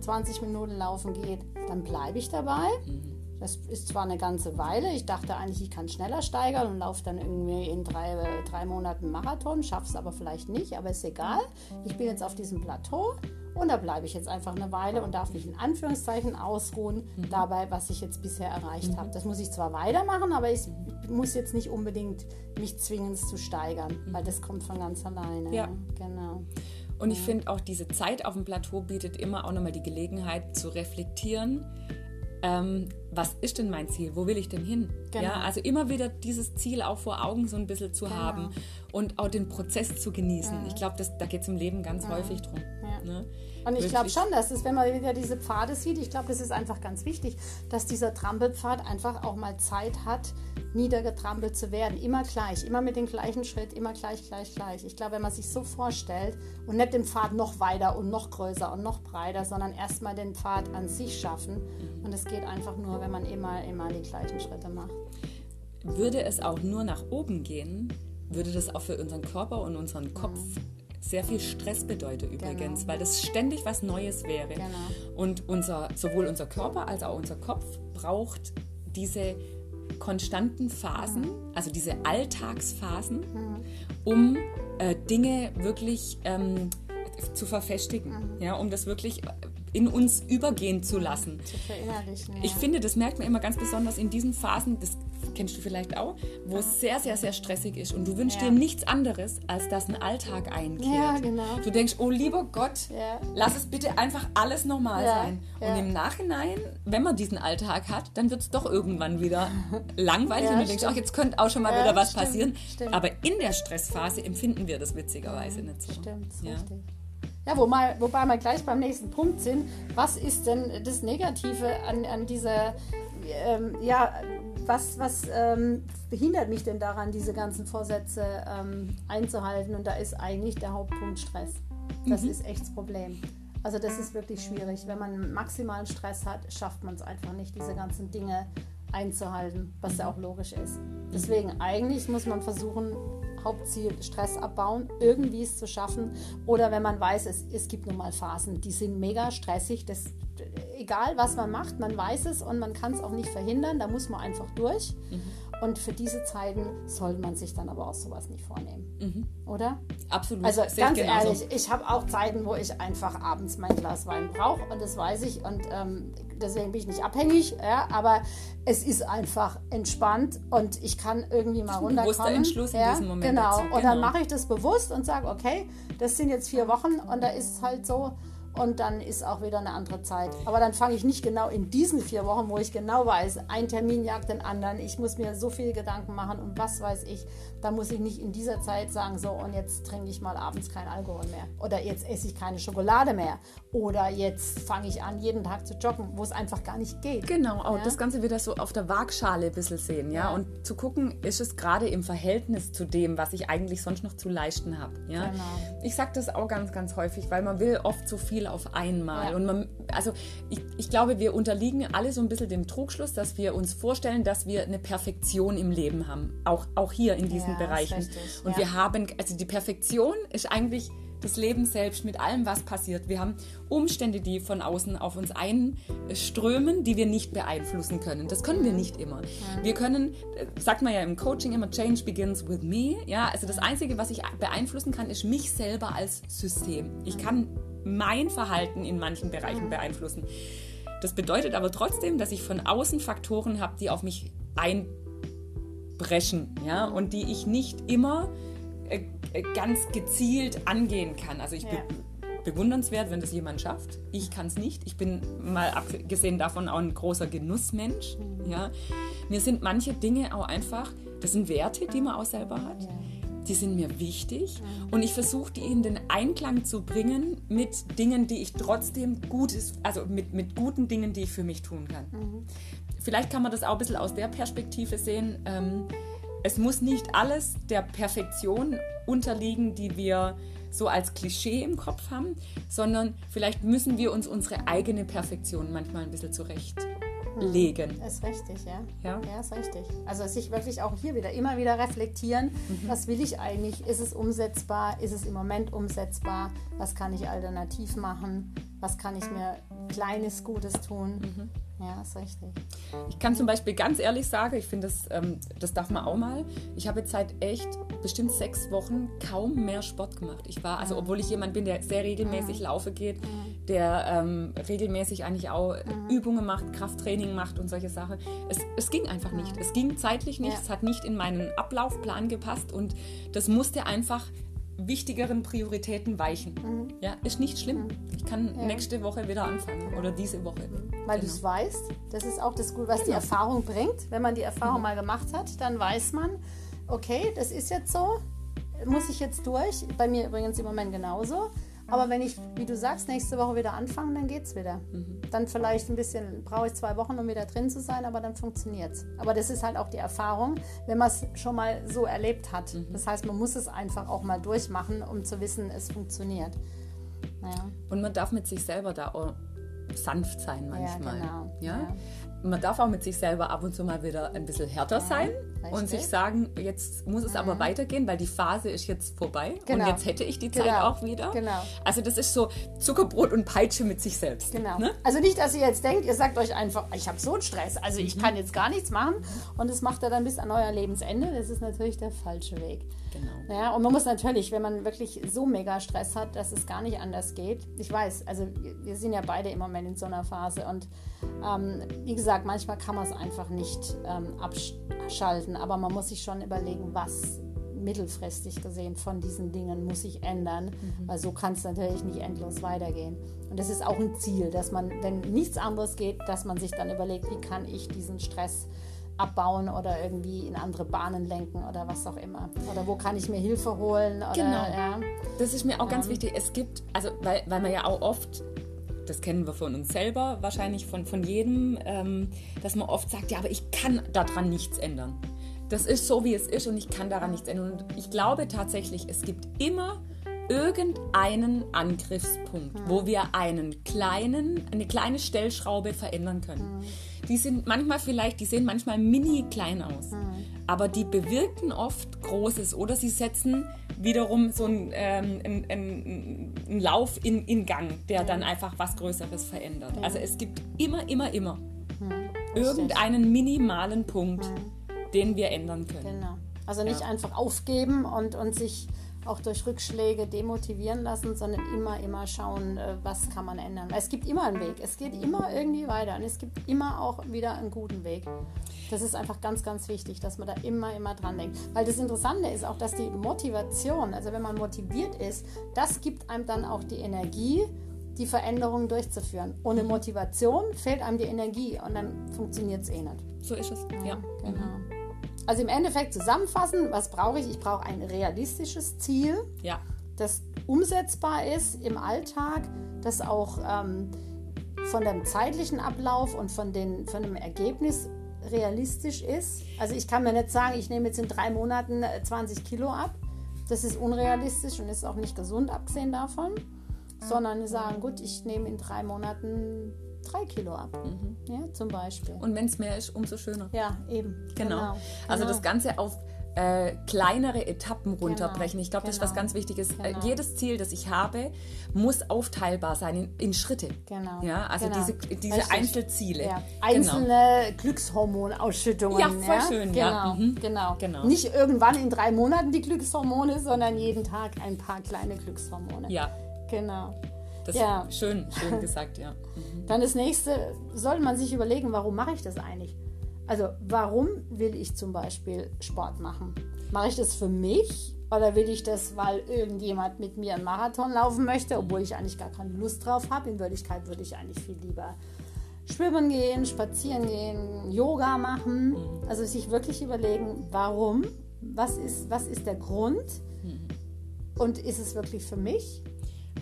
20 Minuten laufen geht, dann bleibe ich dabei.
Mhm.
Das ist zwar eine ganze Weile. Ich dachte eigentlich, ich kann schneller steigern und laufe dann irgendwie in drei, drei Monaten Marathon, schaffe es aber vielleicht nicht, aber ist egal. Ich bin jetzt auf diesem Plateau und da bleibe ich jetzt einfach eine Weile und darf mich in Anführungszeichen ausruhen dabei, was ich jetzt bisher erreicht habe. Das muss ich zwar weitermachen, aber ich muss jetzt nicht unbedingt mich zwingen, es zu steigern, weil das kommt von ganz alleine.
Ja.
Genau.
Und ich finde auch diese Zeit auf dem Plateau bietet immer auch nochmal die Gelegenheit zu reflektieren, ähm, was ist denn mein Ziel? Wo will ich denn hin?
Genau.
Ja, also immer wieder dieses Ziel auch vor Augen so ein bisschen zu haben und auch den Prozess zu genießen. Ich glaube, da geht es im Leben ganz häufig drum.
Ja.
Ne?
Und ich glaube schon, dass es, wenn man wieder diese Pfade sieht, ich glaube, das ist einfach ganz wichtig, dass dieser Trampelpfad einfach auch mal Zeit hat, niedergetrampelt zu werden. Immer gleich, immer mit dem gleichen Schritt, immer gleich, gleich, gleich. Ich glaube, wenn man sich so vorstellt und nicht den Pfad noch weiter und noch größer und noch breiter, sondern erstmal den Pfad an sich schaffen. Und es geht einfach nur, wenn man immer, immer die gleichen Schritte macht.
Würde es auch nur nach oben gehen, würde das auch für unseren Körper und unseren Kopf sehr viel Stress bedeuten übrigens,
Genau.
weil das ständig was Neues wäre.
Genau.
Und unser, sowohl unser Körper als auch unser Kopf braucht diese konstanten Phasen, also diese Alltagsphasen, um äh, Dinge wirklich ähm, zu verfestigen, ja, um das wirklich in uns übergehen zu lassen.
Zu verinnerlichen. Ja.
Ich finde, das merkt man immer ganz besonders in diesen Phasen, das kennst du vielleicht auch, wo es sehr, sehr, sehr stressig ist und du wünschst
Ja.
dir nichts anderes, als dass ein Alltag einkehrt.
Ja, genau.
Du denkst, oh lieber Gott,
Ja.
lass es bitte einfach alles normal sein. Und im Nachhinein, wenn man diesen Alltag hat, dann wird es doch irgendwann wieder langweilig und du denkst, ach, jetzt könnte auch schon mal wieder was
stimmt,
passieren.
stimmt.
Aber in der Stressphase empfinden wir das witzigerweise nicht so.
Stimmt,
Ja.
richtig. Ja, wo mal, wobei wir gleich beim nächsten Punkt sind. Was ist denn das Negative an, an dieser, ähm, ja, was, was ähm, behindert mich denn daran, diese ganzen Vorsätze ähm, einzuhalten? Und da ist eigentlich der Hauptpunkt Stress. Das ist echt das Problem. Also das ist wirklich schwierig. Wenn man maximalen Stress hat, schafft man es einfach nicht, diese ganzen Dinge einzuhalten, was ja auch logisch ist. Deswegen eigentlich muss man versuchen, Hauptziel Stress abbauen, irgendwie es zu schaffen. Oder wenn man weiß, es, es gibt nun mal Phasen, die sind mega stressig. Das, egal was man macht, man weiß es und man kann es auch nicht verhindern. Da muss man einfach durch. Und für diese Zeiten sollte man sich dann aber auch sowas nicht vornehmen. Oder?
Absolut.
Also
ich
ganz
genauso.
ehrlich, ich habe auch Zeiten, wo ich einfach abends mein Glas Wein brauche und das weiß ich und ähm, deswegen bin ich nicht abhängig, ja, aber es ist einfach entspannt und ich kann irgendwie mal
ein
runterkommen.
bewusster Entschluss in
ja,
diesem Moment
Genau,
dazu,
und dann
genau.
mache ich das bewusst und sage, okay, das sind jetzt vier Wochen und da ist es halt so und dann ist auch wieder eine andere Zeit. Aber dann fange ich nicht genau in diesen vier Wochen, wo ich genau weiß, ein Termin jagt den anderen, ich muss mir so viele Gedanken machen und was weiß ich, da muss ich nicht in dieser Zeit sagen, so und jetzt trinke ich mal abends keinen Alkohol mehr oder jetzt esse ich keine Schokolade mehr oder jetzt fange ich an, jeden Tag zu joggen, wo es einfach gar nicht geht.
Genau, auch
Ja.
das Ganze wieder so auf der Waagschale ein bisschen sehen, ja,
Ja.
und zu gucken, ist es gerade im Verhältnis zu dem, was ich eigentlich sonst noch zu leisten habe, ja.
Genau.
Ich sage das auch ganz, ganz häufig, weil man will oft so viel viel auf einmal.
Ja.
Und man, also ich, ich glaube, wir unterliegen alle so ein bisschen dem Trugschluss, dass wir uns vorstellen, dass wir eine Perfektion im Leben haben. Auch, auch hier in diesen
Ja,
Bereichen.
richtig,
Und
ja.
wir haben, also die Perfektion ist eigentlich das Leben selbst mit allem, was passiert. Wir haben Umstände, die von außen auf uns einströmen, die wir nicht beeinflussen können. Das können wir nicht immer. Wir können, äh, sagt man ja im Coaching immer, Change begins with me. Ja, also das Einzige, was ich beeinflussen kann, ist mich selber als System. Ich kann mein Verhalten in manchen Bereichen beeinflussen. Das bedeutet aber trotzdem, dass ich von außen Faktoren habe, die auf mich einbrechen, ja, und die ich nicht immer äh, äh, ganz gezielt angehen kann. Also ich
Ja.
be bewundernswert, wenn das jemand schafft. Ich kann es nicht. Ich bin mal abgesehen davon auch ein großer Genussmensch. Ja. Mir sind manche Dinge auch einfach, das sind Werte, die man auch selber hat. Die sind mir wichtig und ich versuche die in den Einklang zu bringen mit Dingen, die ich trotzdem Gutes, also mit, mit guten Dingen, die ich für mich tun kann. Vielleicht kann man das auch ein bisschen aus der Perspektive sehen. Ähm, es muss nicht alles der Perfektion unterliegen, die wir so als Klischee im Kopf haben, sondern vielleicht müssen wir uns unsere eigene Perfektion manchmal ein bisschen zurechtlegen.
Ist richtig, ja.
Ja.
Ja, ist richtig. Also sich wirklich auch hier wieder immer wieder reflektieren,
Mhm.
was will ich eigentlich? Ist es umsetzbar? Ist es im Moment umsetzbar? Was kann ich alternativ machen? Was kann ich mir kleines Gutes tun?
Mhm.
Ja, ist richtig.
Ich kann zum Beispiel ganz ehrlich sagen, ich finde, das, ähm, das darf man auch mal. Ich habe jetzt seit echt bestimmt sechs Wochen kaum mehr Sport gemacht. Ich war, also obwohl ich jemand bin, der sehr regelmäßig laufen geht, der ähm, regelmäßig eigentlich auch Übungen macht, Krafttraining macht und solche Sachen. Es, es ging einfach nicht. Es ging zeitlich nicht.
Ja.
Es hat nicht in meinen Ablaufplan gepasst und das musste einfach wichtigeren Prioritäten weichen. Ja, ist nicht schlimm. Ich kann nächste Woche wieder anfangen oder diese Woche.
Weil du
Genau.
es weißt, das ist auch das Gute, was die
Genau.
Erfahrung bringt. Wenn man die Erfahrung mal gemacht hat, dann weiß man, okay, das ist jetzt so, muss ich jetzt durch. Bei mir übrigens im Moment genauso. Aber wenn ich, wie du sagst, nächste Woche wieder anfange, dann geht's wieder. Dann vielleicht ein bisschen, brauche ich zwei Wochen, um wieder drin zu sein, aber dann funktioniert's. Aber das ist halt auch die Erfahrung, wenn man es schon mal so erlebt hat. Das heißt, man muss es einfach auch mal durchmachen, um zu wissen, es funktioniert. Naja.
Und man darf mit sich selber da auch sanft sein manchmal.
genau.
Ja?
Ja.
Man darf auch mit sich selber ab und zu mal wieder ein bisschen härter sein und
richtig.
sich sagen, jetzt muss es aber weitergehen, weil die Phase ist jetzt vorbei
Genau.
und jetzt hätte ich die Zeit
Genau.
auch wieder.
Genau.
Also das ist so Zuckerbrot und Peitsche mit sich selbst.
Genau.
Ne?
Also nicht, dass ihr jetzt denkt, ihr sagt euch einfach, ich habe so einen Stress, also
Mhm.
ich kann jetzt gar nichts machen und das macht er dann bis an euer Lebensende. Das ist natürlich der falsche Weg.
Genau.
Ja, und man muss natürlich, wenn man wirklich so mega Stress hat, dass es gar nicht anders geht. Ich weiß, also wir- sind ja beide im Moment in so einer Phase und ähm, wie gesagt, manchmal kann man es einfach nicht ähm, abschalten, aber man muss sich schon überlegen, was mittelfristig gesehen von diesen Dingen muss sich ändern, weil so kann es natürlich nicht endlos weitergehen. Und das ist auch ein Ziel, dass man, wenn nichts anderes geht, dass man sich dann überlegt, wie kann ich diesen Stress abbauen oder irgendwie in andere Bahnen lenken oder was auch immer. Oder wo kann ich mir Hilfe holen? Oder,
Genau.
Ja.
Das ist mir auch ganz wichtig. Es gibt, also weil, weil man ja auch oft, das kennen wir von uns selber, wahrscheinlich von, von jedem, ähm, dass man oft sagt, ja, aber ich kann daran nichts ändern. Das ist so, wie es ist und ich kann daran nichts ändern. Und ich glaube tatsächlich, es gibt immer irgendeinen Angriffspunkt, wo wir einen kleinen, eine kleine Stellschraube verändern können. Die sind manchmal vielleicht, die sehen manchmal mini klein aus, aber die bewirken oft Großes oder sie setzen wiederum so einen, ähm, einen, einen, einen Lauf in, in Gang, der dann einfach was Größeres verändert. Also es gibt immer, immer, immer irgendeinen minimalen Punkt, den wir ändern können.
Genau. Also nicht
Ja.
einfach aufgeben und, und sich auch durch Rückschläge demotivieren lassen, sondern immer, immer schauen, äh, was kann man ändern. Es gibt immer einen Weg. Es geht immer irgendwie weiter und es gibt immer auch wieder einen guten Weg. Das ist einfach ganz, ganz wichtig, dass man da immer, immer dran denkt. Weil das Interessante ist auch, dass die Motivation, also wenn man motiviert ist, das gibt einem dann auch die Energie, die Veränderungen durchzuführen. Ohne Motivation fehlt einem die Energie und dann funktioniert es eh nicht.
So ist es. Ja.
Genau. Also im Endeffekt zusammenfassen, was brauche ich? Ich brauche ein realistisches Ziel,
Ja.
das umsetzbar ist im Alltag, das auch ähm, von dem zeitlichen Ablauf und von, den, von dem Ergebnis realistisch ist. Also ich kann mir nicht sagen, ich nehme jetzt in drei Monaten äh, 20 Kilo ab. Das ist unrealistisch und ist auch nicht gesund, abgesehen davon. sondern sagen, gut, ich nehme in drei Monaten drei Kilo ab. Ja, zum Beispiel.
Und wenn es mehr ist, umso schöner.
ja, eben.
Genau. Also
Genau.
das Ganze auf äh, kleinere Etappen runterbrechen. Ich glaube, das ist was
genau.
ganz Wichtiges. Äh,
Genau.
jedes Ziel, das ich habe, muss aufteilbar sein in, in Schritte.
Genau.
Ja, also
Genau.
diese, diese
Richtig.
Einzelziele.
Ja.
Genau.
Einzelne Glückshormonausschüttungen.
Ja, voll schön, ja.
Genau,
Mhm.
genau.
Genau.
Nicht irgendwann in drei Monaten die Glückshormone, sondern jeden Tag ein paar kleine Glückshormone.
Ja,
Genau.
Das
Ja.
ist schön, schön gesagt, ja. Mhm.
Dann das nächste, sollte man sich überlegen, warum mache ich das eigentlich? Also, warum will ich zum Beispiel Sport machen? Mache ich das für mich oder will ich das, weil irgendjemand mit mir einen Marathon laufen möchte, obwohl ich eigentlich gar keine Lust drauf habe? In Wirklichkeit würde ich eigentlich viel lieber schwimmen gehen, spazieren gehen, Yoga machen. Also sich wirklich überlegen, warum? Was ist, was ist der Grund? Und ist es wirklich für mich?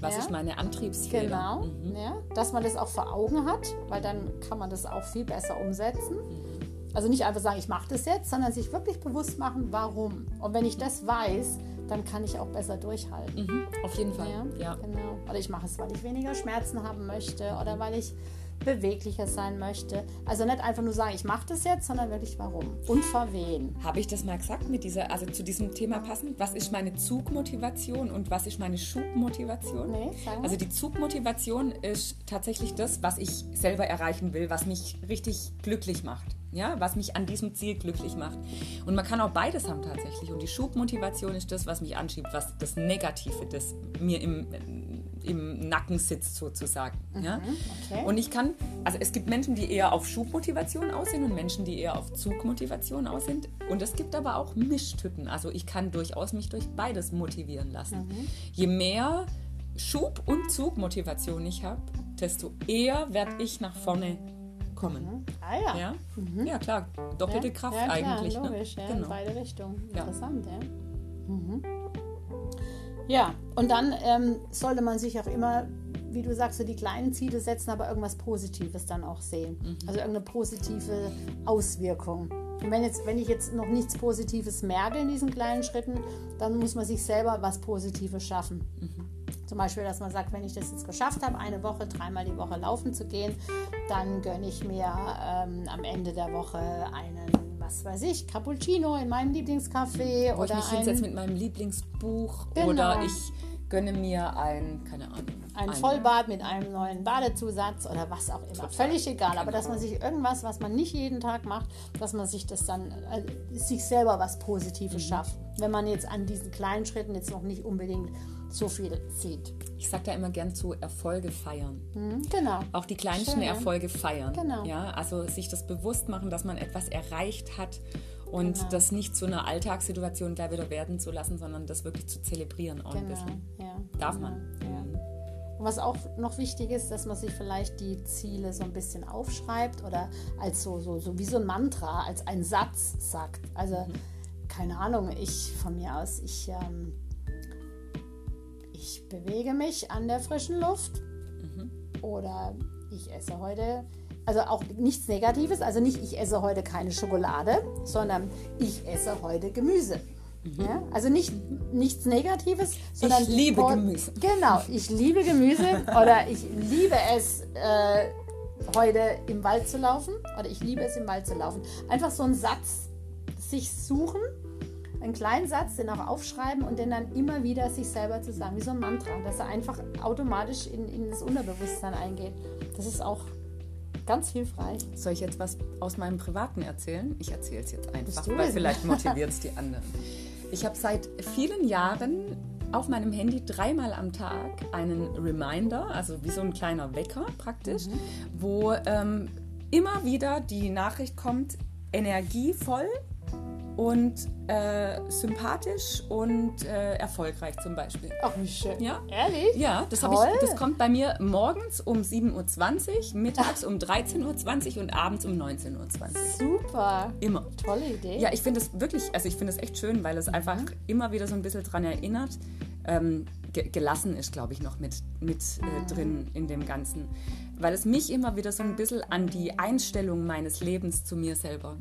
Was
Ja.
ist meine Antriebsfeder?
Genau,
Mhm.
ja, dass man das auch vor Augen hat, weil dann kann man das auch viel besser umsetzen.
Mhm.
Also nicht einfach sagen, ich mache das jetzt, sondern sich wirklich bewusst machen, warum. Und wenn ich das weiß, dann kann ich auch besser durchhalten.
Mhm. Auf jeden Fall,
Ja,
ja.
genau. Oder ich mache es, weil ich weniger Schmerzen haben möchte oder weil ich beweglicher sein möchte. Also nicht einfach nur sagen, ich mache das jetzt, sondern wirklich warum und für wen.
Habe ich das mal gesagt mit dieser, also zu diesem Thema passend? Was ist meine Zugmotivation und was ist meine Schubmotivation?
Nee.
Also die Zugmotivation ist tatsächlich das, was ich selber erreichen will, was mich richtig glücklich macht. Ja, was mich an diesem Ziel glücklich macht. Und man kann auch beides haben tatsächlich. Und die Schubmotivation ist das, was mich anschiebt, was das Negative, das mir im, im Nacken sitzt sozusagen. Ja?
okay.
Und ich kann, also es gibt Menschen, die eher auf Schubmotivation aus sind und Menschen, die eher auf Zugmotivation aus sind. Und es gibt aber auch Mischtypen. Also ich kann durchaus mich durch beides motivieren lassen. Je mehr Schub- und Zugmotivation ich habe, desto eher werde ich nach vorne kommen.
Ah ja.
Ja, ja klar, doppelte
Ja,
Kraft
ja, klar,
eigentlich.
Logisch,
ne?
ja, in
genau.
beide Richtungen.
Ja.
Interessant, ja. Mhm. Ja, und dann ähm, sollte man sich auch immer, wie du sagst, so die kleinen Ziele setzen, aber irgendwas Positives dann auch sehen.
Mhm.
Also irgendeine positive Auswirkung. Und wenn, jetzt, wenn ich jetzt noch nichts Positives merke in diesen kleinen Schritten, dann muss man sich selber was Positives schaffen.
Mhm.
Zum Beispiel, dass man sagt, wenn ich das jetzt geschafft habe, eine Woche, dreimal die Woche laufen zu gehen, dann gönne ich mir ähm, am Ende der Woche einen, was weiß ich, Cappuccino in meinem Lieblingscafé
Wo ich
oder
mich hinsetze
ein,
mit meinem Lieblingsbuch
Genau.
oder ich gönne mir ein, keine Ahnung.
ein Vollbad mit einem neuen Badezusatz oder was auch immer. Völlig egal, aber dass man sich irgendwas, was man nicht jeden Tag macht, dass man sich das dann, äh, sich selber was Positives
Mhm.
schafft. Wenn man jetzt an diesen kleinen Schritten jetzt noch nicht unbedingt so viel sieht.
Ich sage da immer gern zu Erfolge feiern.
Hm, genau.
Auch die kleinsten
Schön, ja.
Erfolge feiern.
Genau.
Ja, also sich das bewusst machen, dass man etwas erreicht hat und
Genau.
das nicht zu einer Alltagssituation gleich wieder werden zu lassen, sondern das wirklich zu zelebrieren auch ein
Genau,
bisschen.
ja.
Darf
genau,
man.
Ja. Und was auch noch wichtig ist, dass man sich vielleicht die Ziele so ein bisschen aufschreibt oder als so, so, so wie so ein Mantra, als ein Satz sagt. Also,
Mhm.
keine Ahnung, ich von mir aus, ich, ähm, ich bewege mich an der frischen Luft
Mhm.
oder ich esse heute, also auch nichts Negatives, also nicht ich esse heute keine Schokolade, sondern ich esse heute Gemüse. Ja? Also nicht nichts Negatives, sondern
Mhm. Ich liebe Gemüse.
Genau, ich liebe Gemüse oder ich liebe es, äh, heute im Wald zu laufen oder ich liebe es, im Wald zu laufen. Einfach so einen Satz sich suchen, einen kleinen Satz, den auch aufschreiben und den dann immer wieder sich selber zu sagen, wie so ein Mantra, dass er einfach automatisch in, in das Unterbewusstsein eingeht. Das ist auch ganz hilfreich.
Soll ich jetzt was aus meinem Privaten erzählen? Ich erzähle es jetzt einfach, weil vielleicht motiviert es die anderen. Ich habe seit vielen Jahren auf meinem Handy dreimal am Tag einen Reminder, also wie so ein kleiner Wecker praktisch, wo ähm, immer wieder die Nachricht kommt, energievoll und äh, sympathisch und äh, erfolgreich zum Beispiel.
Ach, wie schön.
Ja.
Ehrlich?
Ja, das, ich, das kommt bei mir morgens um 7.20 Uhr, mittags um 13.20 Uhr und abends um 19.20 Uhr.
Super.
Immer.
Tolle Idee.
Ja, ich finde es wirklich, also ich finde es echt schön, weil es einfach immer wieder so ein bisschen dran erinnert. Ähm, ge gelassen ist, glaube ich, noch mit, mit äh, drin in dem Ganzen. Weil es mich immer wieder so ein bisschen an die Einstellung meines Lebens zu mir selber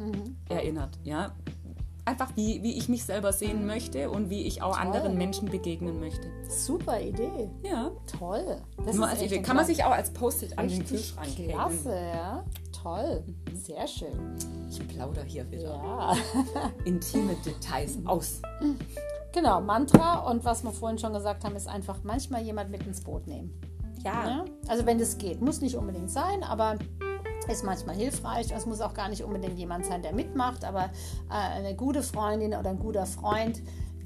erinnert. Ja? Einfach wie, wie ich mich selber sehen möchte und wie ich auch
Toll.
anderen Menschen begegnen möchte.
Super Idee.
Ja.
Toll. Das
Nur
ist
als Idee. Kann man sich auch als Post-it an den Kühlschrank hängen.
Klasse, ja. Toll. Sehr schön.
Ich plauder hier wieder
Ja.
intime Details aus.
Genau, Mantra und was wir vorhin schon gesagt haben, ist einfach manchmal jemand mit ins Boot nehmen.
Ja.
Ne? Also wenn das geht, muss nicht unbedingt sein, aber ist manchmal hilfreich. Es muss auch gar nicht unbedingt jemand sein, der mitmacht, aber äh, eine gute Freundin oder ein guter Freund,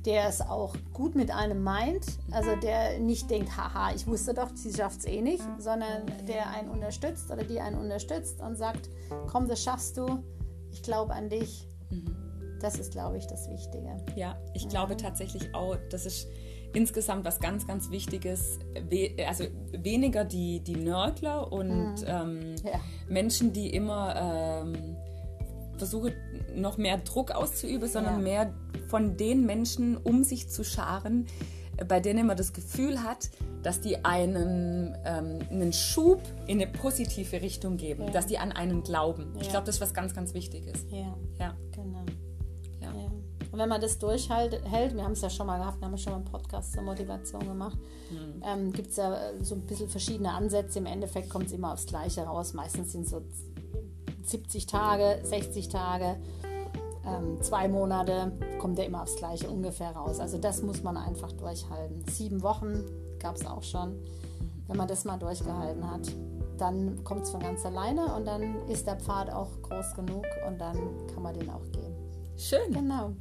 der es auch gut mit einem meint, also der nicht denkt, haha, ich wusste doch, sie schafft es eh nicht, sondern der einen unterstützt oder die einen unterstützt und sagt, komm, das schaffst du, ich glaube an dich. Das ist, glaube ich, das Wichtige.
Ja, ich glaube tatsächlich auch, das ist insgesamt was ganz, ganz Wichtiges. We also weniger die, die Nörgler und ähm,
Ja.
Menschen, die immer ähm, versuchen, noch mehr Druck auszuüben, sondern
Ja.
mehr von den Menschen um sich zu scharen, bei denen man das Gefühl hat, dass die einen ähm, einen Schub in eine positive Richtung geben,
Ja.
dass die an einen glauben. Ich glaube, das ist was ganz, ganz Wichtiges.
Ja,
Ja.
genau. Wenn man das durchhält, hält, wir haben es ja schon mal gehabt, wir haben schon mal einen Podcast zur Motivation gemacht,
Hm.
ähm, gibt es ja so ein bisschen verschiedene Ansätze. Im Endeffekt kommt es immer aufs Gleiche raus. Meistens sind so 70 Tage, 60 Tage, ähm, zwei Monate, kommt ja immer aufs Gleiche ungefähr raus. Also das muss man einfach durchhalten. Sieben Wochen gab es auch schon. Wenn man das mal durchgehalten hat, dann kommt es von ganz alleine und dann ist der Pfad auch groß genug und dann kann man den auch gehen.
Schön.
Genau.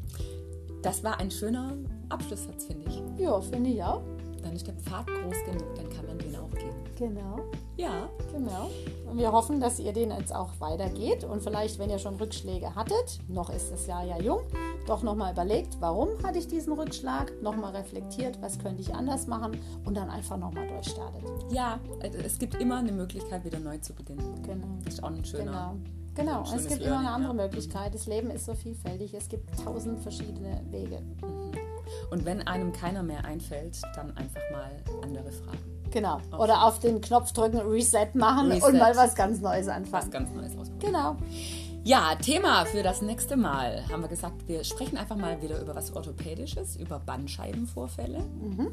Das war ein schöner Abschlusssatz, finde ich.
Ja, finde ich auch.
Dann ist der Pfad groß genug, dann kann man den auch gehen.
Genau.
Ja,
Genau. Und wir hoffen, dass ihr den jetzt auch weitergeht und vielleicht, wenn ihr schon Rückschläge hattet, noch ist das Jahr ja jung, doch nochmal überlegt, warum hatte ich diesen Rückschlag, nochmal reflektiert, was könnte ich anders machen und dann einfach nochmal durchstartet.
ja, äh, es gibt immer eine Möglichkeit, wieder neu zu beginnen.
Genau.
Das ist auch ein schöner.
Genau. Genau, es gibt immer eine
Learning,
andere
ja.
Möglichkeit. Das Leben ist so vielfältig. Es gibt tausend verschiedene Wege.
Und wenn einem keiner mehr einfällt, dann einfach mal andere fragen.
Genau. Oder auf den Knopf drücken, Reset machen
Reset.
und mal was ganz Neues
Was
anfangen.
ganz Neues ausprobieren.
Genau.
Ja, Thema für das nächste Mal haben wir gesagt, wir sprechen einfach mal wieder über was Orthopädisches, über Bandscheibenvorfälle.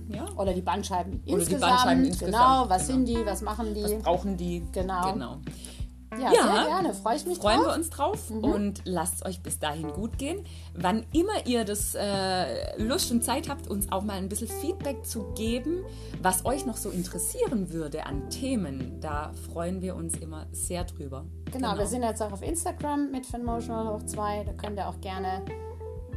Ja.
Oder die Bandscheiben
die
insgesamt.
Bandscheiben insgesamt,
Genau, was
genau.
sind die, was machen die?
Was brauchen die?
Genau.
genau.
Ja,
Ja.
sehr gerne. Freue ich mich
Freuen
drauf.
wir uns drauf und lasst euch bis dahin gut gehen. Wann immer ihr das äh, Lust und Zeit habt, uns auch mal ein bisschen Feedback zu geben, was euch noch so interessieren würde an Themen, da freuen wir uns immer sehr drüber.
Genau, wir sind jetzt auch auf Instagram mit Fanmotional hoch 2. Da könnt ihr auch gerne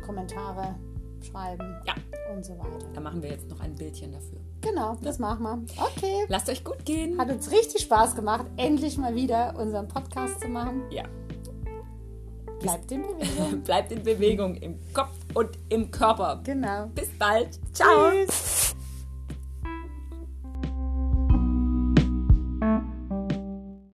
Kommentare schreiben
Ja,
und so weiter.
da machen wir jetzt noch ein Bildchen dafür.
Genau, das machen wir. Okay.
Lasst euch gut gehen.
Hat uns richtig Spaß gemacht, endlich mal wieder unseren Podcast zu machen.
Ja.
Bleibt in Bewegung.
Bleibt in Bewegung im Kopf und im Körper.
genau.
Bis bald. Ciao.
Tschüss.